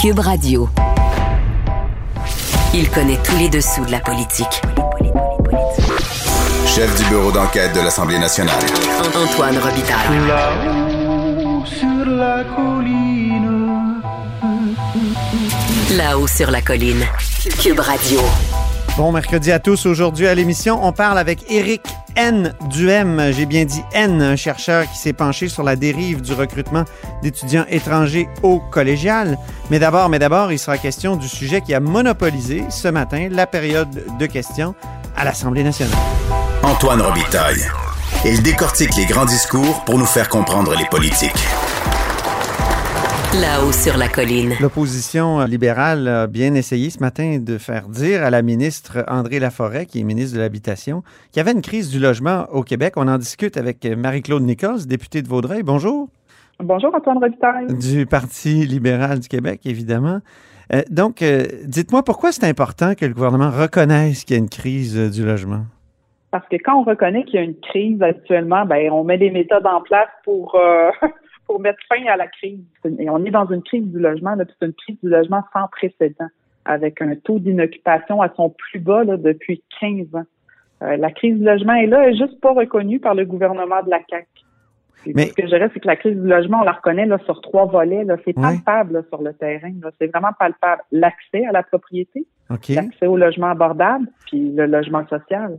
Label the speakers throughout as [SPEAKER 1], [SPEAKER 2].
[SPEAKER 1] Cube Radio. Il connaît tous les dessous de la politique.
[SPEAKER 2] Chef du bureau d'enquête de l'Assemblée nationale.
[SPEAKER 1] Antoine Robitaille.
[SPEAKER 3] Là-haut sur la colline.
[SPEAKER 1] Là-haut sur la colline. Cube Radio.
[SPEAKER 4] Bon mercredi à tous. Aujourd'hui à l'émission, on parle avec Éric N. Duhem. J'ai bien dit N, un chercheur qui s'est penché sur la dérive du recrutement d'étudiants étrangers au collégial. Mais d'abord, mais d'abord, il sera question du sujet qui a monopolisé ce matin la période de questions à l'Assemblée nationale.
[SPEAKER 2] Antoine Robitaille. Il décortique les grands discours pour nous faire comprendre les politiques.
[SPEAKER 1] Là-haut sur la colline.
[SPEAKER 4] L'opposition libérale a bien essayé ce matin de faire dire à la ministre André Laforêt, qui est ministre de l'Habitation, qu'il y avait une crise du logement au Québec. On en discute avec Marie-Claude Nichols, députée de Vaudreuil. Bonjour.
[SPEAKER 5] Bonjour, Antoine Robitaille.
[SPEAKER 4] Du Parti libéral du Québec, évidemment. Euh, donc, euh, dites-moi pourquoi c'est important que le gouvernement reconnaisse qu'il y a une crise euh, du logement?
[SPEAKER 5] Parce que quand on reconnaît qu'il y a une crise actuellement, ben on met des méthodes en place pour euh, pour mettre fin à la crise. Et on est dans une crise du logement, c'est une crise du logement sans précédent, avec un taux d'inoccupation à son plus bas là, depuis 15 ans. Euh, la crise du logement est là, elle est juste pas reconnue par le gouvernement de la CAQ.
[SPEAKER 4] Mais-
[SPEAKER 5] Ce que je dirais, c'est que la crise du logement, on la reconnaît là, sur trois volets. C'est palpable là, sur le terrain. C'est vraiment palpable. L'accès à la propriété, l'accès au logement abordable, puis le logement social.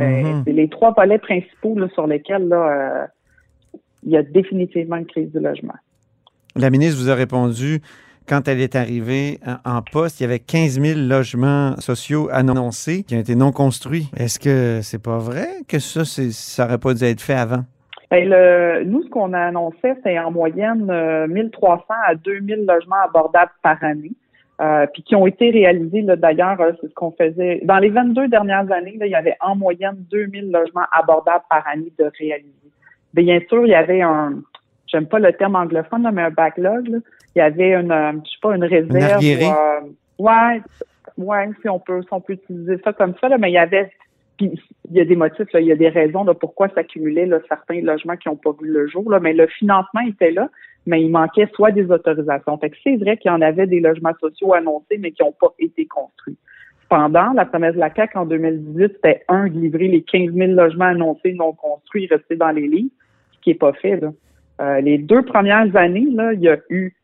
[SPEAKER 5] Euh,
[SPEAKER 4] Mhm.
[SPEAKER 5] c'est les trois volets principaux là, sur lesquels là, euh, il y a définitivement une crise du logement.
[SPEAKER 4] La ministre vous a répondu quand elle est arrivée en- en poste, il y avait 15 000 logements sociaux annoncés qui ont été non construits. Est-ce que c'est pas vrai que ça, ça aurait pas dû être fait avant?
[SPEAKER 5] Ben, le, nous, ce qu'on a annoncé, c'est en moyenne euh, 1300 à 2000 logements abordables par année, euh, puis qui ont été réalisés. D'ailleurs, euh, c'est ce qu'on faisait. Dans les 22 dernières années, là, il y avait en moyenne 2000 logements abordables par année de réaliser. Bien sûr, il y avait un, j'aime pas le terme anglophone, là, mais un backlog. là. Il y avait une, euh, je sais pas, une réserve.
[SPEAKER 4] arriéré.
[SPEAKER 5] euh, ouais, ouais, si on peut, si on peut utiliser ça comme ça, là, mais il y avait puis il y a des motifs, là, il y a des raisons de pourquoi s'accumulaient là, certains logements qui n'ont pas vu le jour, là, mais le financement était là, mais il manquait soit des autorisations. Fait que c'est vrai qu'il y en avait des logements sociaux annoncés, mais qui n'ont pas été construits. Cependant, la promesse de la CAQ en 2018, c'était un, de livrer les 15 000 logements annoncés non construits, restés dans les livres, qui n'est pas fait. Là. Euh, les deux premières années, là, il y a eu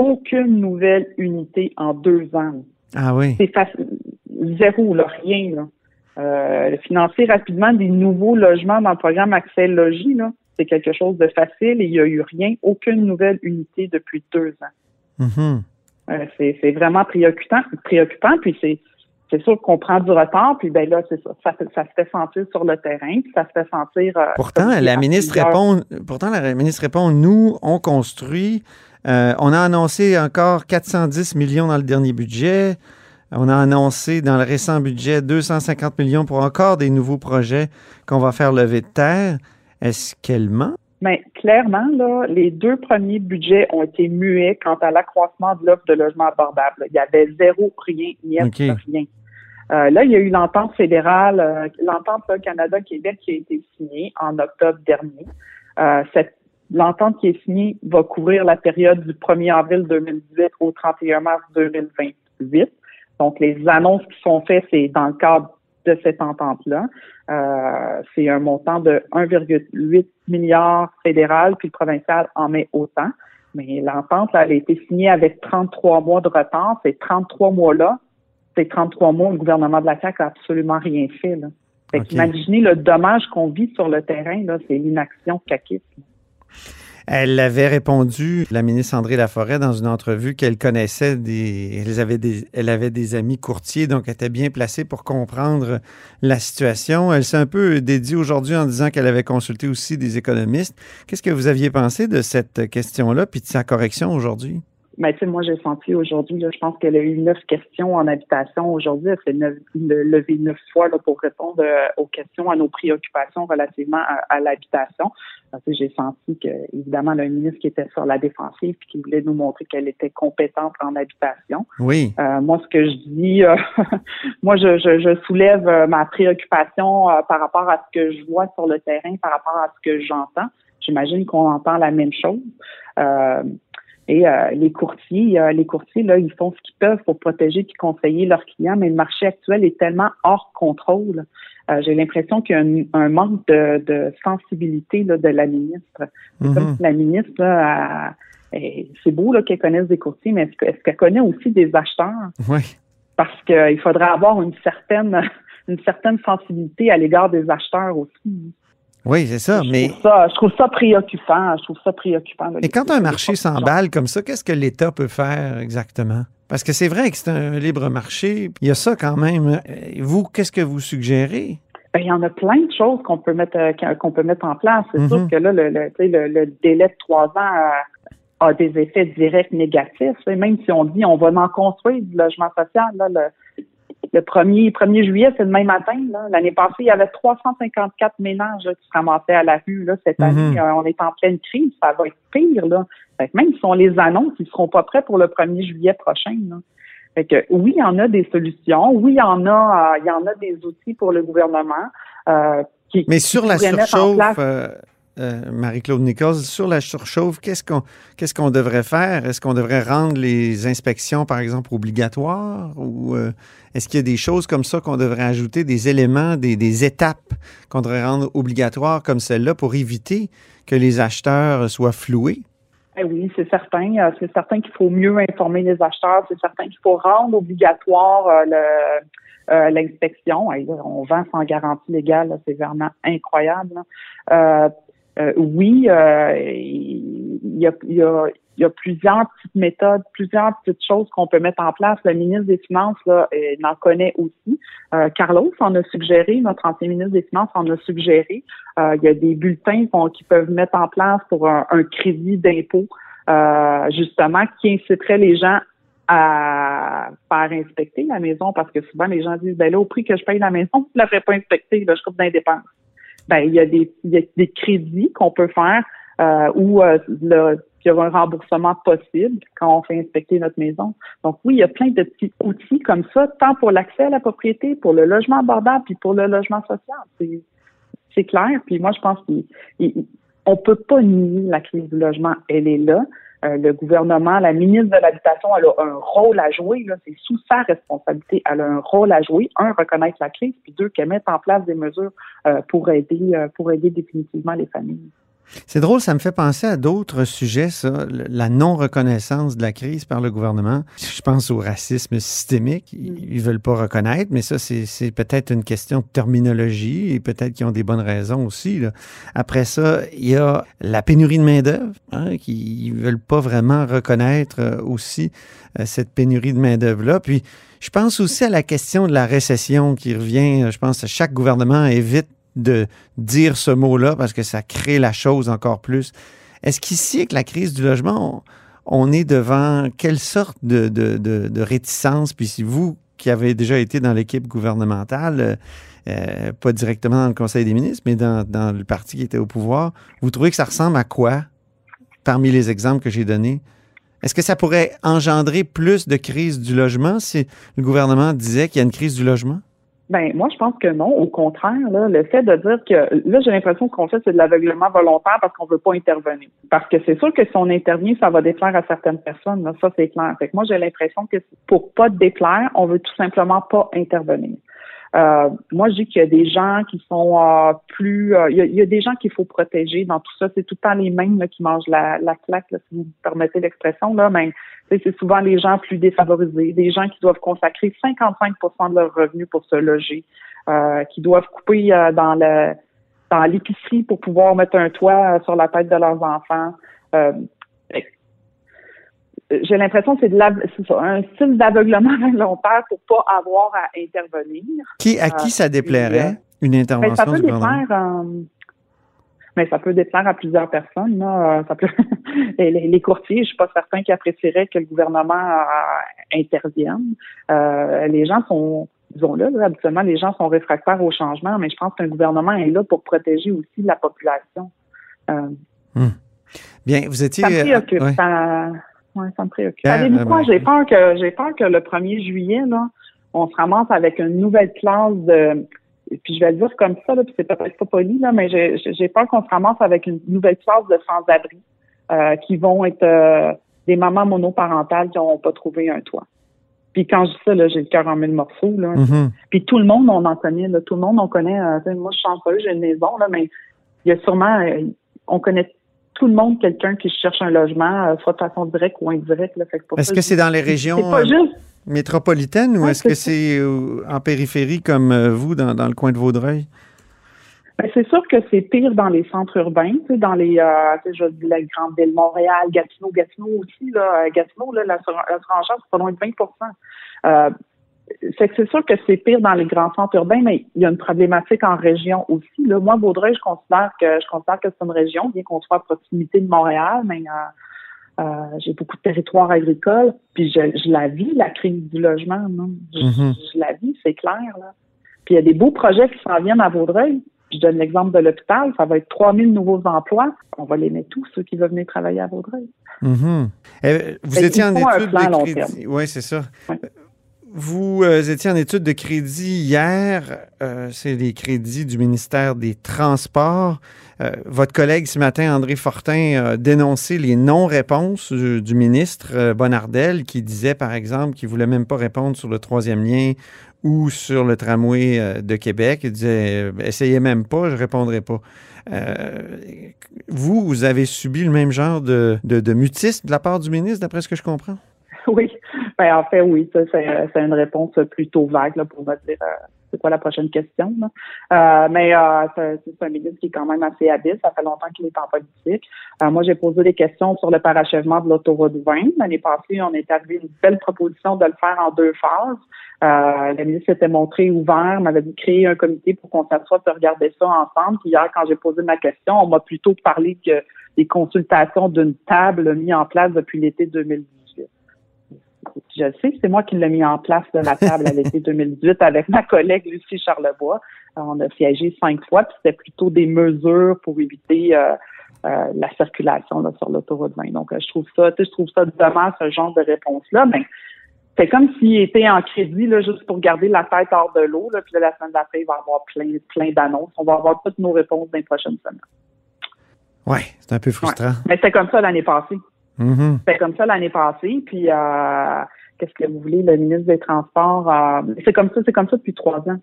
[SPEAKER 5] aucune nouvelle unité en deux ans.
[SPEAKER 4] Ah oui.
[SPEAKER 5] C'est facile. Zéro, là, rien. Là. Euh, financer rapidement des nouveaux logements dans le programme Accès Logis, là, c'est quelque chose de facile et il n'y a eu rien, aucune nouvelle unité depuis deux ans.
[SPEAKER 4] Mhm.
[SPEAKER 5] Euh, c'est, c'est vraiment préoccupant, préoccupant, puis c'est, c'est sûr qu'on prend du retard, puis ben là, c'est ça, ça, se fait sentir sur le terrain, puis ça se fait sentir. euh,
[SPEAKER 4] Pourtant, la ministre répond, pourtant, la ministre répond, nous, on construit. Euh, on a annoncé encore 410 millions dans le dernier budget. On a annoncé dans le récent budget 250 millions pour encore des nouveaux projets qu'on va faire lever de terre. Est-ce qu'elle ment?
[SPEAKER 5] Mais clairement, là, les deux premiers budgets ont été muets quant à l'accroissement de l'offre de logements abordables. Il y avait zéro, rien,
[SPEAKER 4] OK.
[SPEAKER 5] rien. Euh, là, il y a eu l'entente fédérale, euh, l'entente Canada-Québec qui a été signée en octobre dernier. Euh, cette L'entente qui est signée va couvrir la période du 1er avril 2018 au 31 mars 2028. Donc, les annonces qui sont faites, c'est dans le cadre de cette entente-là. Euh, c'est un montant de 1,8 milliard fédéral, puis le provincial en met autant. Mais l'entente, là, elle a été signée avec 33 mois de retard. Ces 33 mois-là, ces 33 mois, le gouvernement de la CAQ a absolument rien fait. Là. Fait
[SPEAKER 4] OK.
[SPEAKER 5] imaginez le dommage qu'on vit sur le terrain, là, c'est l'inaction caquiste.
[SPEAKER 4] Elle avait répondu, la ministre André Laforêt, dans une entrevue qu'elle connaissait des elle, avait des. amis courtiers, donc était bien placée pour comprendre la situation. Elle s'est un peu dédiée aujourd'hui en disant qu'elle avait consulté aussi des économistes. Qu'est-ce que vous aviez pensé de cette question-là, puis de sa correction aujourd'hui?
[SPEAKER 5] Tu sais, moi, j'ai senti aujourd'hui, je pense qu'elle a eu neuf questions en habitation aujourd'hui. Elle s'est neuf- levée neuf fois là, pour répondre euh, aux questions, à nos préoccupations relativement à, à l'habitation. Sais, J'ai senti que, évidemment, le ministre qui était sur la défensive puis qui voulait nous montrer qu'elle était compétente en habitation.
[SPEAKER 4] Oui.
[SPEAKER 5] Euh, moi, ce que je dis, euh, moi, je, je, je soulève euh, ma préoccupation euh, par rapport à ce que je vois sur le terrain, par rapport à ce que j'entends. J'imagine qu'on entend la même chose. Euh, Et euh, les courtiers, euh, les courtiers, là, ils font ce qu'ils peuvent pour protéger et conseiller leurs clients, mais le marché actuel est tellement hors contrôle. Euh, j'ai l'impression qu'il y a un, manque de, de sensibilité là, de la ministre. C'est comme
[SPEAKER 4] Mhm.
[SPEAKER 5] si la ministre, c'est beau là, qu'elle connaisse des courtiers, mais est-ce que- est-ce qu'elle connaît aussi des acheteurs?
[SPEAKER 4] Oui.
[SPEAKER 5] Parce qu'il faudrait avoir une certaine une certaine sensibilité à l'égard des acheteurs aussi.
[SPEAKER 4] Oui, c'est ça.
[SPEAKER 5] je,
[SPEAKER 4] Mais,
[SPEAKER 5] trouve ça, je trouve ça préoccupant. Je trouve ça préoccupant.
[SPEAKER 4] mais quand un marché s'emballe comme ça, qu'est-ce que l'État peut faire exactement? Parce que c'est vrai que c'est un libre marché. Il y a ça quand même. Euh, Vous, qu'est-ce que vous suggérez?
[SPEAKER 5] Ben, il y en a plein de choses qu'on peut mettre euh, qu'on peut mettre en place. C'est
[SPEAKER 4] Mhm.
[SPEAKER 5] sûr que là, le, le, tu sais, le, le délai de trois ans euh, a des effets directs négatifs. Et même si on dit on va en construire du logement social, là, le, le 1er, 1er juillet, c'est demain matin. là. L'année passée, il y avait 354 ménages là, qui se ramassaient à la rue. Là. Cette
[SPEAKER 4] Mhm.
[SPEAKER 5] année, euh, on est en pleine crise. Ça va être pire. Là. Fait que même si on les annonce, ils seront pas prêts pour le 1er juillet prochain. Là. Fait que oui, il y en a des solutions. Oui, il y en a, euh, il y en a des outils pour le gouvernement. euh, qui,
[SPEAKER 4] Mais sur la surchauffe, euh, euh, Marie-Claude Nichols, sur la surchauffe, qu'est-ce qu'on qu'est-ce qu'on devrait faire? Est-ce qu'on devrait rendre les inspections, par exemple, obligatoires? Ou euh, est-ce qu'il y a des choses comme ça qu'on devrait ajouter, des éléments, des, des étapes qu'on devrait rendre obligatoires comme celle-là pour éviter que les acheteurs soient floués?
[SPEAKER 5] Eh oui, c'est certain. Euh, C'est certain qu'il faut mieux informer les acheteurs. C'est certain qu'il faut rendre obligatoire le- l'inspection. On vend sans garantie légale. C'est vraiment incroyable. Euh, oui, euh, il y, a, il y, a, il y a plusieurs petites méthodes, plusieurs petites choses qu'on peut mettre en place. Le ministre des Finances là, euh, en connaît aussi. Euh, Carlos en a suggéré, notre ancien ministre des Finances en a suggéré. Euh, il y a des bulletins qu'on- qui peuvent mettre en place pour un, un crédit d'impôt, euh, justement, qui inciterait les gens à faire inspecter la maison parce que souvent les gens disent ben là au prix que je paye la maison, je ne la ferai pas inspecter, là, je coupe d'indépendance. Ben il y a des il y a des crédits qu'on peut faire euh, où euh, il y aura un remboursement possible quand on fait inspecter notre maison. Donc oui, il y a plein de petits outils comme ça, tant pour l'accès à la propriété, pour le logement abordable, puis pour le logement social. C'est c'est clair. Puis moi, je pense qu'on peut pas nier la crise du logement. Elle est là. Euh, le gouvernement, la ministre de l'Habitation, elle a un rôle à jouer. C'est sous sa responsabilité. Elle a un rôle à jouer. Un, reconnaître la crise, puis deux, qu'elle mette en place des mesures euh, pour aider euh, pour aider définitivement les familles.
[SPEAKER 4] C'est drôle, ça me fait penser à d'autres sujets, ça. La non-reconnaissance de la crise par le gouvernement. Je pense au racisme systémique. Ils ne veulent pas reconnaître, mais ça, c'est peut-être une question de terminologie et peut-être qu'ils ont des bonnes raisons aussi. là. Après ça, il y a la pénurie de main-d'œuvre, hein, qui ne veulent pas vraiment reconnaître euh, aussi euh, cette pénurie de main-d'œuvre-là. Puis, je pense aussi à la question de la récession qui revient. Je pense que chaque gouvernement évite de dire ce mot-là parce que ça crée la chose encore plus. Est-ce qu'ici, avec la crise du logement, on, est devant quelle sorte de, réticence? Puis si vous, qui avez déjà été dans l'équipe gouvernementale, euh, pas directement dans le Conseil des ministres, mais dans, dans le parti qui était au pouvoir, vous trouvez que ça ressemble à quoi parmi les exemples que j'ai donnés? Est-ce que ça pourrait engendrer plus de crise du logement si le gouvernement disait qu'il y a une crise du logement?
[SPEAKER 5] Ben moi, je pense que non. Au contraire, là, le fait de dire que là, j'ai l'impression qu'on fait c'est de l'aveuglement volontaire parce qu'on veut pas intervenir. Parce que c'est sûr que si on intervient, ça va déplaire à certaines personnes. Là, ça, c'est clair. Fait que moi, j'ai l'impression que pour pas déplaire, on veut tout simplement pas intervenir. Euh, moi, je dis qu'il y a des gens qui sont euh, plus... euh, il, y a, des gens qu'il faut protéger dans tout ça. C'est tout le temps les mêmes là, qui mangent la, la claque, là, si vous me permettez l'expression. Là, mais c'est souvent les gens plus défavorisés, des gens qui doivent consacrer 55% de leurs revenus pour se loger, euh, qui doivent couper euh, dans le dans l'épicerie pour pouvoir mettre un toit sur la tête de leurs enfants. Euh, j'ai l'impression que c'est de la, c'est ça, un style d'aveuglement volontaire pour pas avoir à intervenir.
[SPEAKER 4] Qui, à qui ça déplairait, une
[SPEAKER 5] Ben,
[SPEAKER 4] intervention
[SPEAKER 5] ça peut
[SPEAKER 4] du
[SPEAKER 5] déplaire, euh, mais ça peut déplaire à plusieurs personnes. Là. Euh, Ça peut, les, courtiers, je suis pas certain qu'ils apprécieraient que le gouvernement euh, intervienne. Euh, les gens sont, disons-le, là, habituellement, les gens sont réfractaires au changement, mais je pense qu'un gouvernement est là pour protéger aussi la population. Euh,
[SPEAKER 4] Bien, vous étiez.
[SPEAKER 5] ça me préoccupe.
[SPEAKER 4] euh, ouais.
[SPEAKER 5] Ça, ouais, ça me préoccupe. Savez-vous quoi?
[SPEAKER 4] vraiment.
[SPEAKER 5] J'ai peur que j'ai peur que le 1er juillet, là, on se ramasse avec une nouvelle classe de puis je vais le dire comme ça, là, puis c'est peut-être pas poli, là, mais j'ai peur qu'on se ramasse avec une nouvelle classe de sans-abri euh, qui vont être euh, des mamans monoparentales qui n'ont pas trouvé un toit. Puis quand je dis ça, là, j'ai le cœur en mille morceaux. Là.
[SPEAKER 4] Mhm.
[SPEAKER 5] Puis tout le monde, on en connaît. Là, tout le monde, on connaît. euh, moi, je suis chanceuse, j'ai une maison, là, mais il y a sûrement, on connaît tout le monde quelqu'un qui cherche un logement, euh, soit de façon directe ou indirecte. Pour
[SPEAKER 4] Est-ce que c'est dans les régions
[SPEAKER 5] C'est pas
[SPEAKER 4] euh,
[SPEAKER 5] juste.
[SPEAKER 4] métropolitaines ou
[SPEAKER 5] Ouais,
[SPEAKER 4] est-ce que
[SPEAKER 5] c'est
[SPEAKER 4] euh, en périphérie comme euh, vous, dans, dans le coin de Vaudreuil?
[SPEAKER 5] Ben, c'est sûr que c'est pire dans les centres urbains, tu sais, dans les, euh, je dis la grande ville, Montréal, Gatineau, Gatineau aussi, là, euh, Gatineau, là, la, sur- la surenchère, c'est pas loin de 20 euh, fait que c'est sûr que c'est pire dans les grands centres urbains, mais il y a une problématique en région aussi. Là. Moi, Vaudreuil, je considère que je considère que c'est une région, bien qu'on soit à proximité de Montréal, mais euh, euh, j'ai beaucoup de territoires agricoles, puis je, je la vis, la crise du logement. Non? Je,
[SPEAKER 4] Mhm.
[SPEAKER 5] je la vis, c'est clair. Là. Puis il y a des beaux projets qui s'en viennent à Vaudreuil. Je donne l'exemple de l'hôpital, ça va être 3000 nouveaux emplois. On va les mettre tous, ceux qui veulent venir travailler à Vaudreuil.
[SPEAKER 4] Mhm. Eh, vous
[SPEAKER 5] Fait
[SPEAKER 4] étiez en
[SPEAKER 5] faut un
[SPEAKER 4] études
[SPEAKER 5] plan
[SPEAKER 4] de
[SPEAKER 5] long
[SPEAKER 4] crédit. Oui, c'est ça.
[SPEAKER 5] Ouais.
[SPEAKER 4] Vous euh, étiez en études de crédit hier. euh, c'est les crédits du ministère des Transports. Euh, votre collègue ce matin, André Fortin, a dénoncé les non-réponses du, ministre Bonnardel qui disait, par exemple, qu'il ne voulait même pas répondre sur le troisième lien ou sur le tramway de Québec. Il disait, essayez même pas, je répondrai pas. Vous, vous avez subi le même genre de, de mutisme de la part du ministre, d'après ce que je comprends?
[SPEAKER 5] Oui, ben, en fait, oui, ça, c'est, c'est une réponse plutôt vague là, pour me dire euh, c'est quoi la prochaine question. là. Euh, mais euh, c'est, un ministre qui est quand même assez habile. Ça fait longtemps qu'il est en politique. Euh, moi, j'ai posé des questions sur le parachèvement de l'autoroute 20. L'année passée, on est arrivé une belle proposition de le faire en deux phases. Euh, le ministre s'était montré ouvert, m'avait dit de créer un comité pour qu'on s'assoie et regarder ça ensemble. Puis hier, quand j'ai posé ma question, on m'a plutôt parlé que des consultations d'une table mise en place depuis l'été 2018. Je sais, c'est moi qui l'ai mis en place de la table à l'été 2018 avec ma collègue Lucie Charlebois. On a siégé cinq fois, puis c'était plutôt des mesures pour éviter euh, euh, la circulation là, sur l'autoroute 20. Donc, euh, je trouve ça, tu sais, je trouve ça dommage ce genre de réponse-là. Mais c'est comme s'il était en crédit là, juste pour garder la tête hors de l'eau. Puis là, la semaine d'après, il va y avoir plein, plein d'annonces. On va avoir toutes nos réponses dans les prochaines semaines.
[SPEAKER 4] Oui, c'est un peu frustrant.
[SPEAKER 5] Mais c'était comme ça l'année passée.
[SPEAKER 4] Mhm.
[SPEAKER 5] C'était comme ça l'année passée. Puis euh, qu'est-ce que vous voulez, le ministre des Transports, euh, c'est comme ça, c'est comme ça depuis trois ans.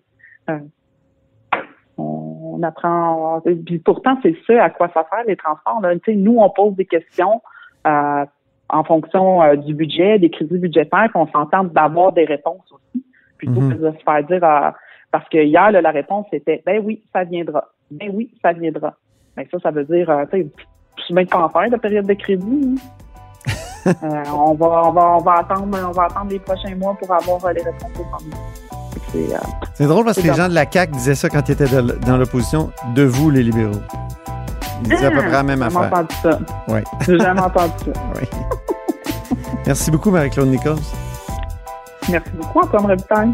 [SPEAKER 5] Euh, on, on apprend. Puis pourtant, c'est ça à quoi ça sert les transports. Là. Nous, on pose des questions euh, en fonction euh, du budget, des crédits budgétaires, qu'on s'entend d'avoir des réponses aussi, plutôt que de se faire dire euh, parce que hier, là, la réponse était ben oui, ça viendra. Ben oui, ça viendra. Ben ça, ça veut dire, euh, tu sais, je suis même pas en faire de période de crédit. hein. Euh, on va, on va, on va attendre, on va attendre les prochains mois pour avoir euh, les réponses c'est, euh,
[SPEAKER 4] C'est drôle parce que les gens de la CAQ disaient ça quand ils étaient de- dans l'opposition, de vous, les libéraux. Ils disaient à peu près la même
[SPEAKER 5] j'ai jamais
[SPEAKER 4] affaire.
[SPEAKER 5] entendu ça.
[SPEAKER 4] Ouais.
[SPEAKER 5] J'ai jamais entendu ça.
[SPEAKER 4] Oui. Merci beaucoup, Marie-Claude Nichols.
[SPEAKER 5] Merci beaucoup, Antoine Robitaille.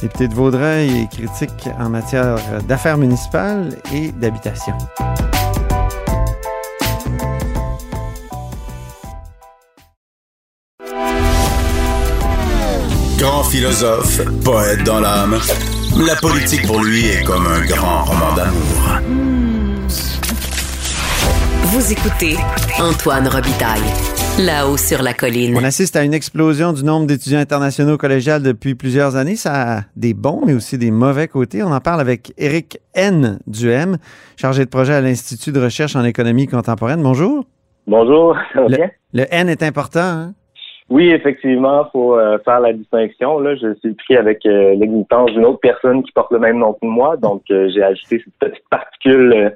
[SPEAKER 4] Députée de Vaudreuil et critique en matière d'affaires municipales et d'habitation.
[SPEAKER 2] Grand philosophe, poète dans l'âme, la politique pour lui est comme un grand roman d'amour.
[SPEAKER 1] Vous écoutez Antoine Robitaille, là-haut sur la colline.
[SPEAKER 4] On assiste à une explosion du nombre d'étudiants internationaux collégiales depuis plusieurs années. Ça a des bons, mais aussi des mauvais côtés. On en parle avec Éric N. Duhem, chargé de projet à l'Institut de recherche en économie contemporaine. Bonjour.
[SPEAKER 6] Bonjour, ça va
[SPEAKER 4] Le-
[SPEAKER 6] bien?
[SPEAKER 4] Le N est important. Hein?
[SPEAKER 6] Oui, effectivement, faut euh, faire la distinction. Là, je suis pris avec euh, l'existence d'une autre personne qui porte le même nom que moi, donc euh, j'ai ajouté cette petite particule euh,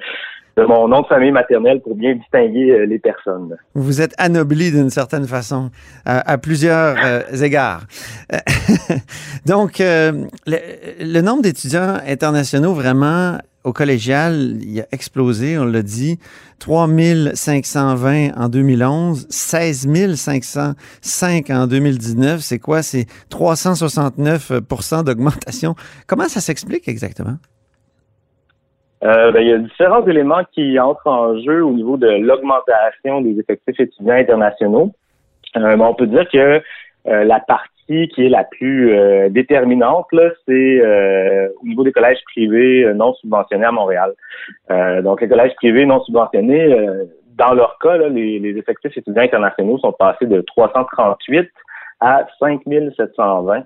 [SPEAKER 6] de mon nom de famille maternelle pour bien distinguer les personnes.
[SPEAKER 4] Vous êtes anobli d'une certaine façon, à, plusieurs égards. Donc, le, le nombre d'étudiants internationaux vraiment au collégial, il a explosé, on l'a dit. 3520 en 2011, 16 505 en 2019. C'est quoi? C'est 369% d'augmentation. Comment ça s'explique exactement?
[SPEAKER 6] Euh, ben, il y a différents éléments qui entrent en jeu au niveau de l'augmentation des effectifs étudiants internationaux. Euh, mais on peut dire que euh, la partie qui est la plus euh, déterminante, là, c'est euh, au niveau des collèges privés euh, non subventionnés à Montréal. Euh, donc, les collèges privés non subventionnés, euh, dans leur cas, là, les, les effectifs étudiants internationaux sont passés de 338 à 5720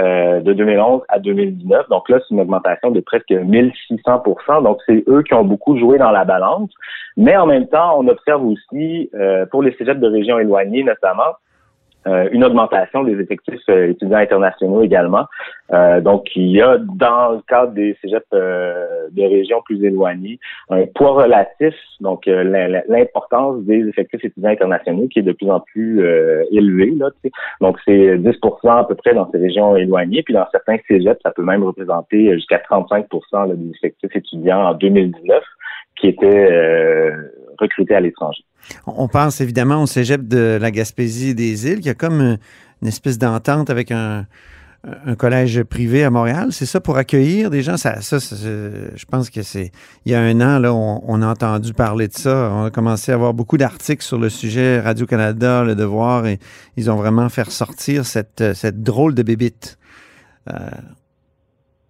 [SPEAKER 6] euh, de 2011 à 2019. Donc là, c'est une augmentation de presque 1600 Donc c'est eux qui ont beaucoup joué dans la balance. Mais en même temps, on observe aussi, pour les cégeps de régions éloignées notamment, euh, une augmentation des effectifs euh, étudiants internationaux également. Euh, donc, il y a dans le cadre des cégeps de régions plus éloignées un poids relatif, donc l'importance des effectifs étudiants internationaux qui est de plus en plus élevé. Là, donc, c'est 10% à peu près dans ces régions éloignées. Puis dans certains cégeps, ça peut même représenter jusqu'à 35% des effectifs étudiants en 2019 qui étaient recrutés à l'étranger.
[SPEAKER 4] On pense évidemment au cégep de la Gaspésie des îles, qui a comme une espèce d'entente avec un, collège privé à Montréal. C'est ça pour accueillir des gens? Ça, je pense que c'est. Il y a un an, là, on, a entendu parler de ça. On a commencé à avoir beaucoup d'articles sur le sujet Radio-Canada, Le Devoir, et ils ont vraiment fait sortir cette, cette drôle de bébite.
[SPEAKER 6] Euh,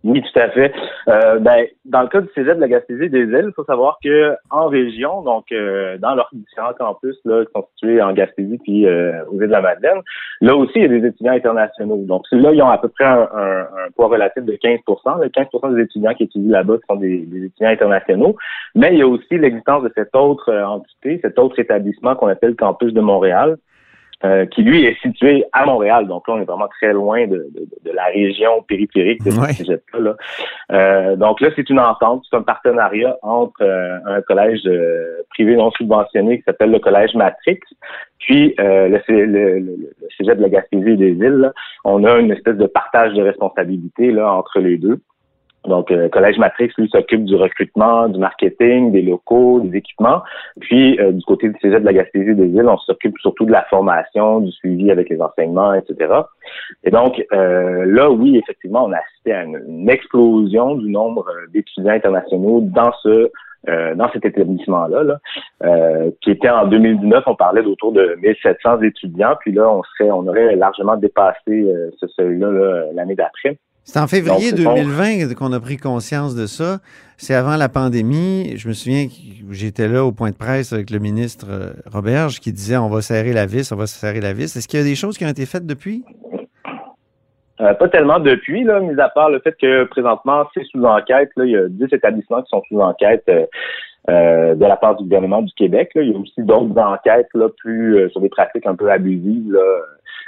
[SPEAKER 6] oui, tout à fait. Euh, ben, dans le cas du Cégep de la Gaspésie des îles, il faut savoir que en région, donc euh, dans leurs différents campus là, constitués en Gaspésie puis euh, aux îles de la Madeleine, là aussi, il y a des étudiants internationaux. Donc là, ils ont à peu près un, poids relatif de 15 Le 15% des étudiants qui étudient là-bas sont des, des, étudiants internationaux. Mais il y a aussi l'existence de cette autre entité, cet autre établissement qu'on appelle le Campus de Montréal, euh, qui lui est situé à Montréal. Donc là, on est vraiment très loin de, de, de la région périphérique de ce sujet-là. Euh, donc là, c'est une entente, c'est un partenariat entre euh, un collège privé non subventionné qui s'appelle le collège Matrix, puis le, le, le, de la Gaspésie et des îles. On a une espèce de partage de responsabilité là entre les deux. Donc, euh, Collège Matrix, lui, s'occupe du recrutement, du marketing, des locaux, des équipements. Puis, euh, du côté du Cégep de la Gaspésie des îles, on s'occupe surtout de la formation, du suivi avec les enseignements, etc. Et donc, euh, là, oui, effectivement, on a assisté à une, explosion du nombre d'étudiants internationaux dans ce dans cet établissement-là, là, qui était en 2019, on parlait d'autour de 1700 étudiants, puis là, on serait, on aurait largement dépassé ce seuil-là l'année d'après.
[SPEAKER 4] C'est en février 2020 qu'on a pris conscience de ça. C'est avant la pandémie. Je me souviens que j'étais là au point de presse avec le ministre euh, Roberge qui disait on va serrer la vis, on va serrer la vis. Est-ce qu'il y a des choses qui ont été faites depuis?
[SPEAKER 6] Euh, pas tellement depuis, là, mis à part le fait que présentement, c'est sous enquête. Là, il y a 10 établissements qui sont sous enquête euh, de la part du gouvernement du Québec. Là. Il y a aussi d'autres enquêtes là, plus sur des pratiques un peu abusives. Là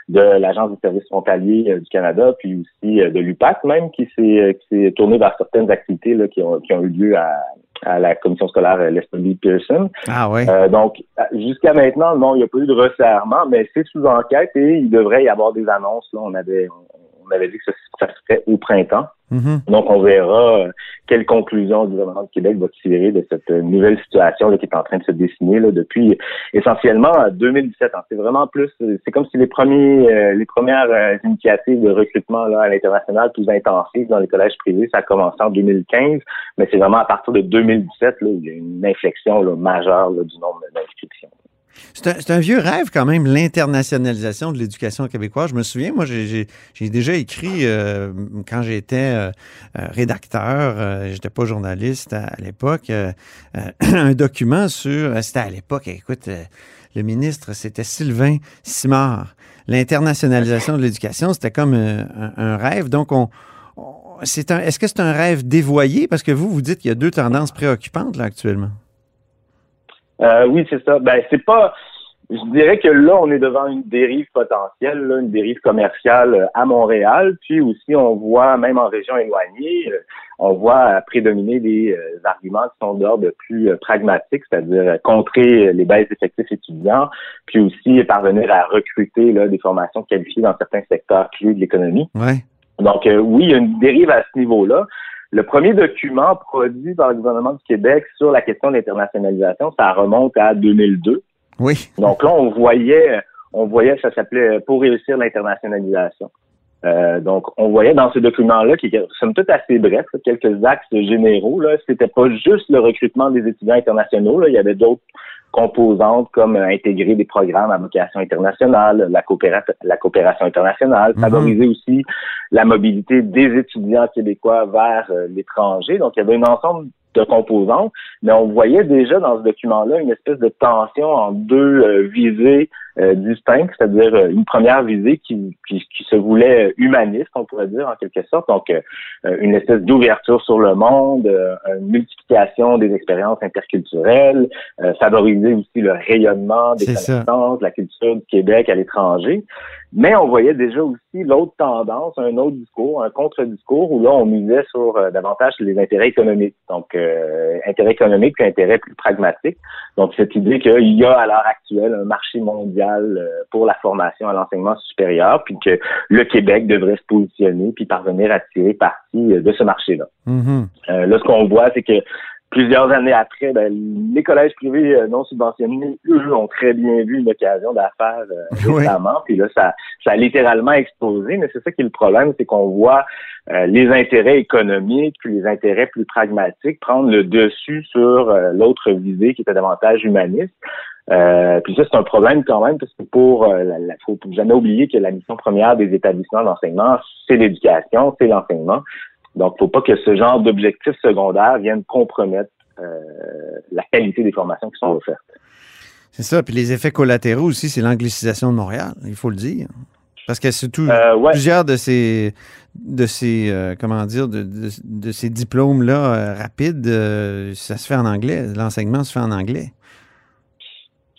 [SPEAKER 6] de l'Agence des services frontaliers euh, du Canada, puis aussi euh, de l'UPAC même, qui s'est euh, qui s'est tourné vers certaines activités là, qui, ont, qui ont eu lieu à, à la commission scolaire Leslie Pearson.
[SPEAKER 4] Ah oui.
[SPEAKER 6] donc, jusqu'à maintenant, non, il n'y a pas eu de resserrement, mais c'est sous enquête et il devrait y avoir des annonces. Là, on avait on avait dit que ça, se ferait au printemps. Mm-hmm. Donc, on verra euh, quelle conclusion le gouvernement de Québec va tirer de cette euh, nouvelle situation qui est en train de se dessiner là, depuis essentiellement 2017. C'est vraiment plus, c'est comme si les premiers, euh, les premières initiatives de recrutement là, à l'international plus intensives dans les collèges privés, ça a commencé en 2015, mais c'est vraiment à partir de 2017 là, où il y a une inflexion là, majeure du nombre d'inscriptions.
[SPEAKER 4] C'est un, vieux rêve quand même, l'internationalisation de l'éducation québécoise. Je me souviens, moi, j'ai déjà écrit euh, quand j'étais euh, euh, rédacteur, j'étais pas journaliste à, l'époque, un document sur, c'était à l'époque, écoute, le ministre, c'était Sylvain Simard. L'internationalisation de l'éducation, c'était comme un, rêve. Donc, on, c'est un, est-ce que c'est un rêve dévoyé? Parce que vous, vous dites qu'il y a deux tendances préoccupantes là actuellement.
[SPEAKER 6] Euh, oui, c'est ça. Ben, c'est pas. Je dirais que là, on est devant une dérive potentielle, une dérive commerciale euh, à Montréal. Puis aussi, on voit, même en région éloignée, euh, on voit prédominer des arguments qui sont d'ordre plus pragmatique, c'est-à-dire contrer les baisses d'effectifs étudiants, puis aussi parvenir à recruter là, des formations qualifiées dans certains secteurs clés de l'économie.
[SPEAKER 4] Ouais.
[SPEAKER 6] Donc oui, il y a une dérive à ce niveau-là. Le premier document produit par le gouvernement du Québec sur la question de l'internationalisation, ça remonte à 2002.
[SPEAKER 4] Oui.
[SPEAKER 6] Donc là, on voyait, on voyait, ça s'appelait Pour réussir l'internationalisation. Euh, donc, on voyait dans ce document-là, qui est somme toute assez bref, quelques axes généraux. Là, c'était pas juste le recrutement des étudiants internationaux. Là, il y avait d'autres composantes comme euh, intégrer des programmes à vocation internationale, la, coopération, la coopération internationale, mhm. favoriser aussi la mobilité des étudiants québécois vers euh, l'étranger. Donc, il y avait un ensemble de composantes, mais on voyait déjà dans ce document-là une espèce de tension en deux visées euh, distinctes, c'est-à-dire euh, une première visée qui, qui, se voulait humaniste, on pourrait dire en quelque sorte, donc une espèce d'ouverture sur le monde, une multiplication des expériences interculturelles, favoriser aussi le rayonnement des connaissances, la culture du Québec à l'étranger. Mais on voyait déjà aussi l'autre tendance, un autre discours, un contre-discours où là, on misait sur euh, davantage les intérêts économiques. Donc, euh, intérêts économiques et intérêts plus pragmatiques. Donc, cette idée qu'il y a à l'heure actuelle un marché mondial euh, pour la formation à l'enseignement supérieur, puis que le Québec devrait se positionner puis parvenir à tirer parti de ce marché-là.
[SPEAKER 4] Mm-hmm.
[SPEAKER 6] là, ce qu'on voit, c'est que plusieurs années après, ben, les collèges privés euh, non subventionnés, eux, ont très bien vu une occasion d'affaires euh, récemment. Puis là, ça, ça a littéralement explosé. Mais c'est ça qui est le problème, c'est qu'on voit euh, les intérêts économiques, puis les intérêts plus pragmatiques prendre le dessus sur l'autre visée qui était davantage humaniste. Puis ça, c'est un problème quand même, parce que pour, la, faut jamais oublier que la mission première des établissements d'enseignement, c'est l'éducation, c'est l'enseignement. Donc, faut pas que ce genre d'objectifs secondaires viennent compromettre euh, la qualité des formations qui sont offertes.
[SPEAKER 4] C'est ça. Puis les effets collatéraux aussi, c'est l'anglicisation de Montréal, il faut le dire. Parce que surtout
[SPEAKER 6] euh,
[SPEAKER 4] plusieurs de ces de ces euh, comment dire de, de, ces diplômes là rapides, ça se fait en anglais. L'enseignement se fait en anglais.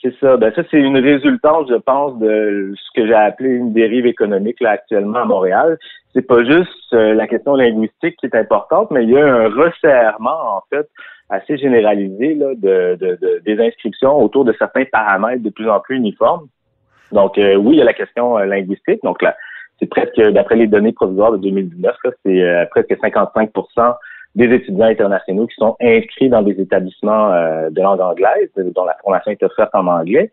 [SPEAKER 6] C'est ça. Ben ça, c'est une résultante, je pense, de ce que j'ai appelé une dérive économique là actuellement à Montréal c'est pas juste euh, la question linguistique qui est importante, mais il y a un resserrement, en fait, assez généralisé là, de, des inscriptions autour de certains paramètres de plus en plus uniformes. Donc, euh, oui, il y a la question euh, linguistique. Donc, là, c'est presque, d'après les données provisoires de 2019, c'est presque 55 des étudiants internationaux qui sont inscrits dans des établissements euh, de langue anglaise, dont la formation est offerte en anglais.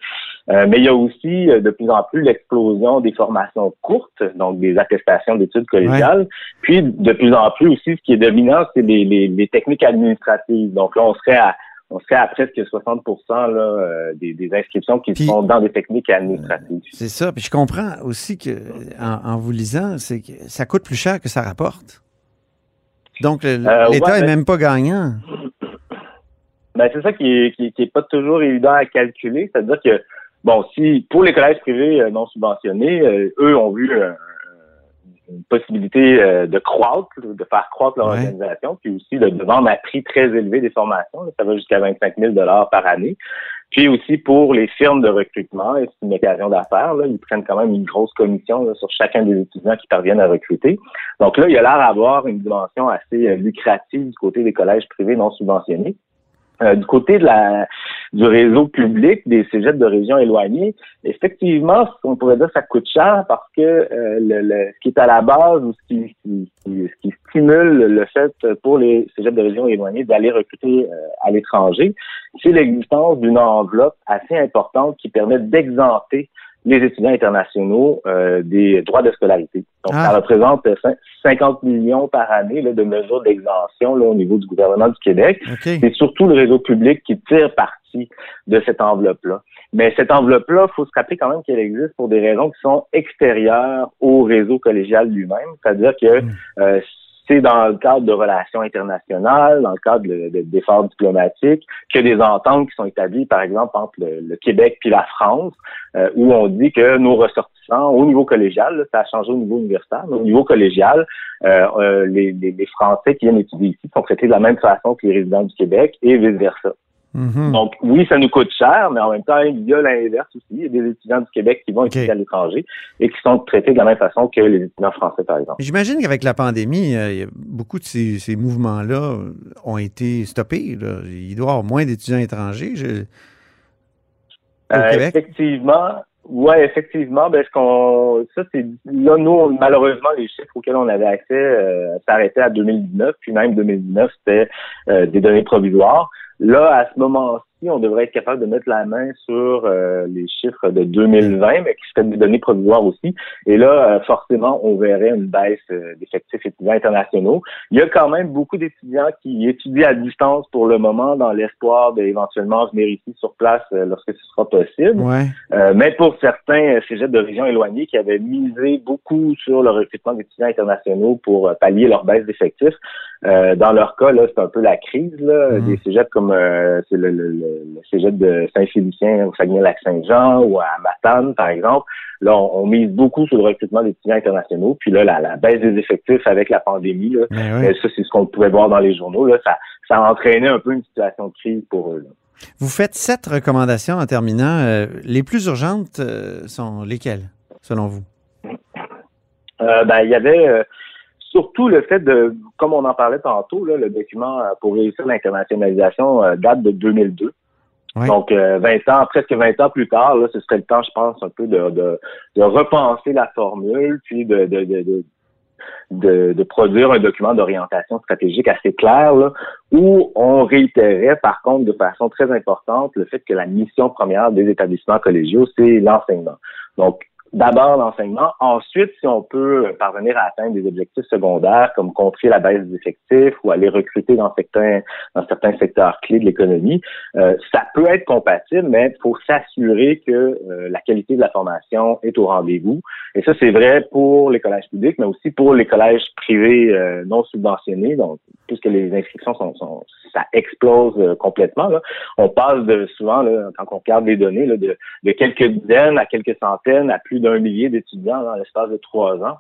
[SPEAKER 6] Euh, mais il y a aussi euh, de plus en plus l'explosion des formations courtes, donc des attestations d'études collégiales. Puis de plus en plus aussi, ce qui est dominant, c'est les, les, techniques administratives. Donc là, on serait à on serait à presque 60 là, des, des, inscriptions qui sont dans des techniques administratives.
[SPEAKER 4] c'est ça. Puis je comprends aussi que en, en vous lisant, c'est que ça coûte plus cher que ça rapporte. Donc, euh, l'État n'est même pas gagnant.
[SPEAKER 6] Ben, c'est ça qui est, qui, est pas toujours évident à calculer. C'est-à-dire que, bon, si pour les collèges privés euh, non subventionnés, euh, eux ont vu une possibilité de croître, de faire croître leur organisation, puis aussi de, vendre à prix très élevé des formations. ça va jusqu'à 25 000 par année. Puis aussi pour les firmes de recrutement, et c'est une occasion d'affaires, ils prennent quand même une grosse commission sur chacun des étudiants qui parviennent à recruter. Donc là, il y a l'air d'avoir une dimension assez euh, lucrative du côté des collèges privés non subventionnés. Euh, du côté de la du réseau public des cégeps de régions éloignées, effectivement, on pourrait dire que ça coûte cher parce que euh, le, ce qui est à la base ou ce qui, ce qui stimule le fait pour les cégeps de régions éloignées d'aller recruter euh, à l'étranger, c'est l'existence d'une enveloppe assez importante qui permet d'exenter les étudiants internationaux euh, des droits de scolarité. Donc, ça ah. représente 50 millions par année de mesures d'exemption au niveau du gouvernement du Québec. C'est surtout le réseau public qui tire parti de cette enveloppe-là. Mais cette enveloppe-là, il faut se rappeler quand même qu'elle existe pour des raisons qui sont extérieures au réseau collégial lui-même. C'est-à-dire que hmm. euh, dans le cadre de relations internationales, dans le cadre d'efforts diplomatiques, que des ententes qui sont établies, par exemple, entre le, Québec puis la France, euh, où on dit que nos ressortissants, au niveau collégial, ça a changé au niveau universitaire, mais au niveau collégial, euh, euh, les, les, Français qui viennent étudier ici sont traités de la même façon que les résidents du Québec et vice-versa.
[SPEAKER 4] Mhm.
[SPEAKER 6] Donc, oui, ça nous coûte cher, mais en même temps, il y a l'inverse aussi. Il y a des étudiants du Québec qui vont étudier à l'étranger et qui sont traités de la même façon que les étudiants français, par exemple.
[SPEAKER 4] J'imagine qu'avec la pandémie, euh, beaucoup de ces, mouvements-là ont été stoppés. Il doit y avoir moins d'étudiants étrangers
[SPEAKER 6] au euh, Québec. Effectivement. Oui, effectivement. Ben, ce qu'on, ça, c'est, là, nous, malheureusement, les chiffres auxquels on avait accès euh, s'arrêtaient à 2019, puis même 2019, c'était des données provisoires. Là, à ce moment on devrait être capable de mettre la main sur euh, les chiffres de 2020, mais qui seraient des données provisoires aussi. Et là, euh, forcément, on verrait une baisse euh, d'effectifs étudiants internationaux. Il y a quand même beaucoup d'étudiants qui étudient à distance pour le moment dans l'espoir d'éventuellement venir ici sur place lorsque ce sera possible.
[SPEAKER 4] Ouais.
[SPEAKER 6] mais pour certains cégeps de régions éloignées qui avaient misé beaucoup sur le recrutement d'étudiants internationaux pour pallier leur baisse d'effectifs, dans leur cas, là, c'est un peu la crise. Là,
[SPEAKER 4] Mhm.
[SPEAKER 6] Des cégeps comme c'est le, le, le, cégep de Saint-Félicien au Saguenay-Lac-Saint-Jean ou à Matane, par exemple. Là, on, on, mise beaucoup sur le recrutement d'étudiants internationaux. Puis là, la, la, baisse des effectifs avec la pandémie, là,
[SPEAKER 4] oui.
[SPEAKER 6] ça, c'est ce qu'on pouvait voir dans les journaux. Là, ça, ça a entraîné un peu une situation de crise pour eux. Là.
[SPEAKER 4] Vous faites sept recommandations en terminant. Euh, les plus urgentes euh, sont lesquelles, selon vous?
[SPEAKER 6] Euh, ben, il y avait surtout le fait de, comme on en parlait tantôt, là, le document pour réussir l'internationalisation date de 2002. Donc, euh, 20 ans, presque 20 ans plus tard, là, ce serait le temps, je pense, un peu de, de, de repenser la formule, puis de, de, de, de, de produire un document d'orientation stratégique assez clair, là, où on réitérait, par contre, de façon très importante, le fait que la mission première des établissements collégiaux, c'est l'enseignement. Donc, d'abord l'enseignement. Ensuite, si on peut parvenir à atteindre des objectifs secondaires comme contrer la baisse des effectifs ou aller recruter dans certains dans certains secteurs clés de l'économie, euh, ça peut être compatible, mais il faut s'assurer que euh, la qualité de la formation est au rendez-vous. Et ça, c'est vrai pour les collèges publics, mais aussi pour les collèges privés euh, non subventionnés. Donc, puisque les inscriptions sont, sont ça explose euh, complètement. Là. On passe de souvent, là, quand on regarde les données, là, de, de quelques dizaines à quelques centaines à plus d'un millier d'étudiants dans l'espace de trois ans.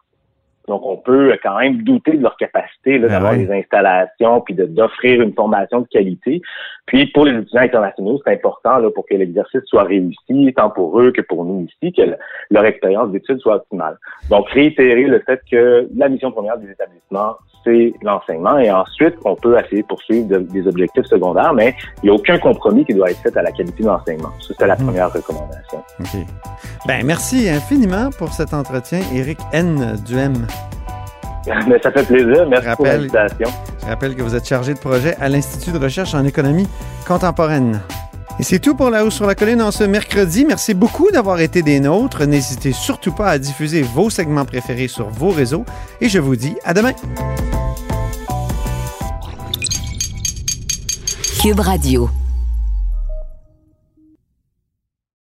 [SPEAKER 6] Donc, on peut quand même douter de leur capacité
[SPEAKER 4] Ben
[SPEAKER 6] d'avoir des installations puis de- d'offrir une formation de qualité. Puis, pour les étudiants internationaux, c'est important là, pour que l'exercice soit réussi, tant pour eux que pour nous ici, que le- leur expérience d'études soit optimale. Donc, réitérer le fait que la mission première des établissements, c'est l'enseignement. Et ensuite, on peut essayer de poursuivre de- des objectifs secondaires, mais il n'y a aucun compromis qui doit être fait à la qualité de l'enseignement. Ça, c'est la
[SPEAKER 4] Mhm.
[SPEAKER 6] première recommandation.
[SPEAKER 4] OK. Ben, merci infiniment pour cet entretien, Éric N. Duhem.
[SPEAKER 6] Mais ça fait plaisir. Merci pour l'invitation.
[SPEAKER 4] Je rappelle que vous êtes chargé de projet à l'Institut de recherche en économie contemporaine. Et c'est tout pour La Hausse sur la Colline en ce mercredi. Merci beaucoup d'avoir été des nôtres. N'hésitez surtout pas à diffuser vos segments préférés sur vos réseaux. Et je vous dis à demain.
[SPEAKER 1] Cube Radio.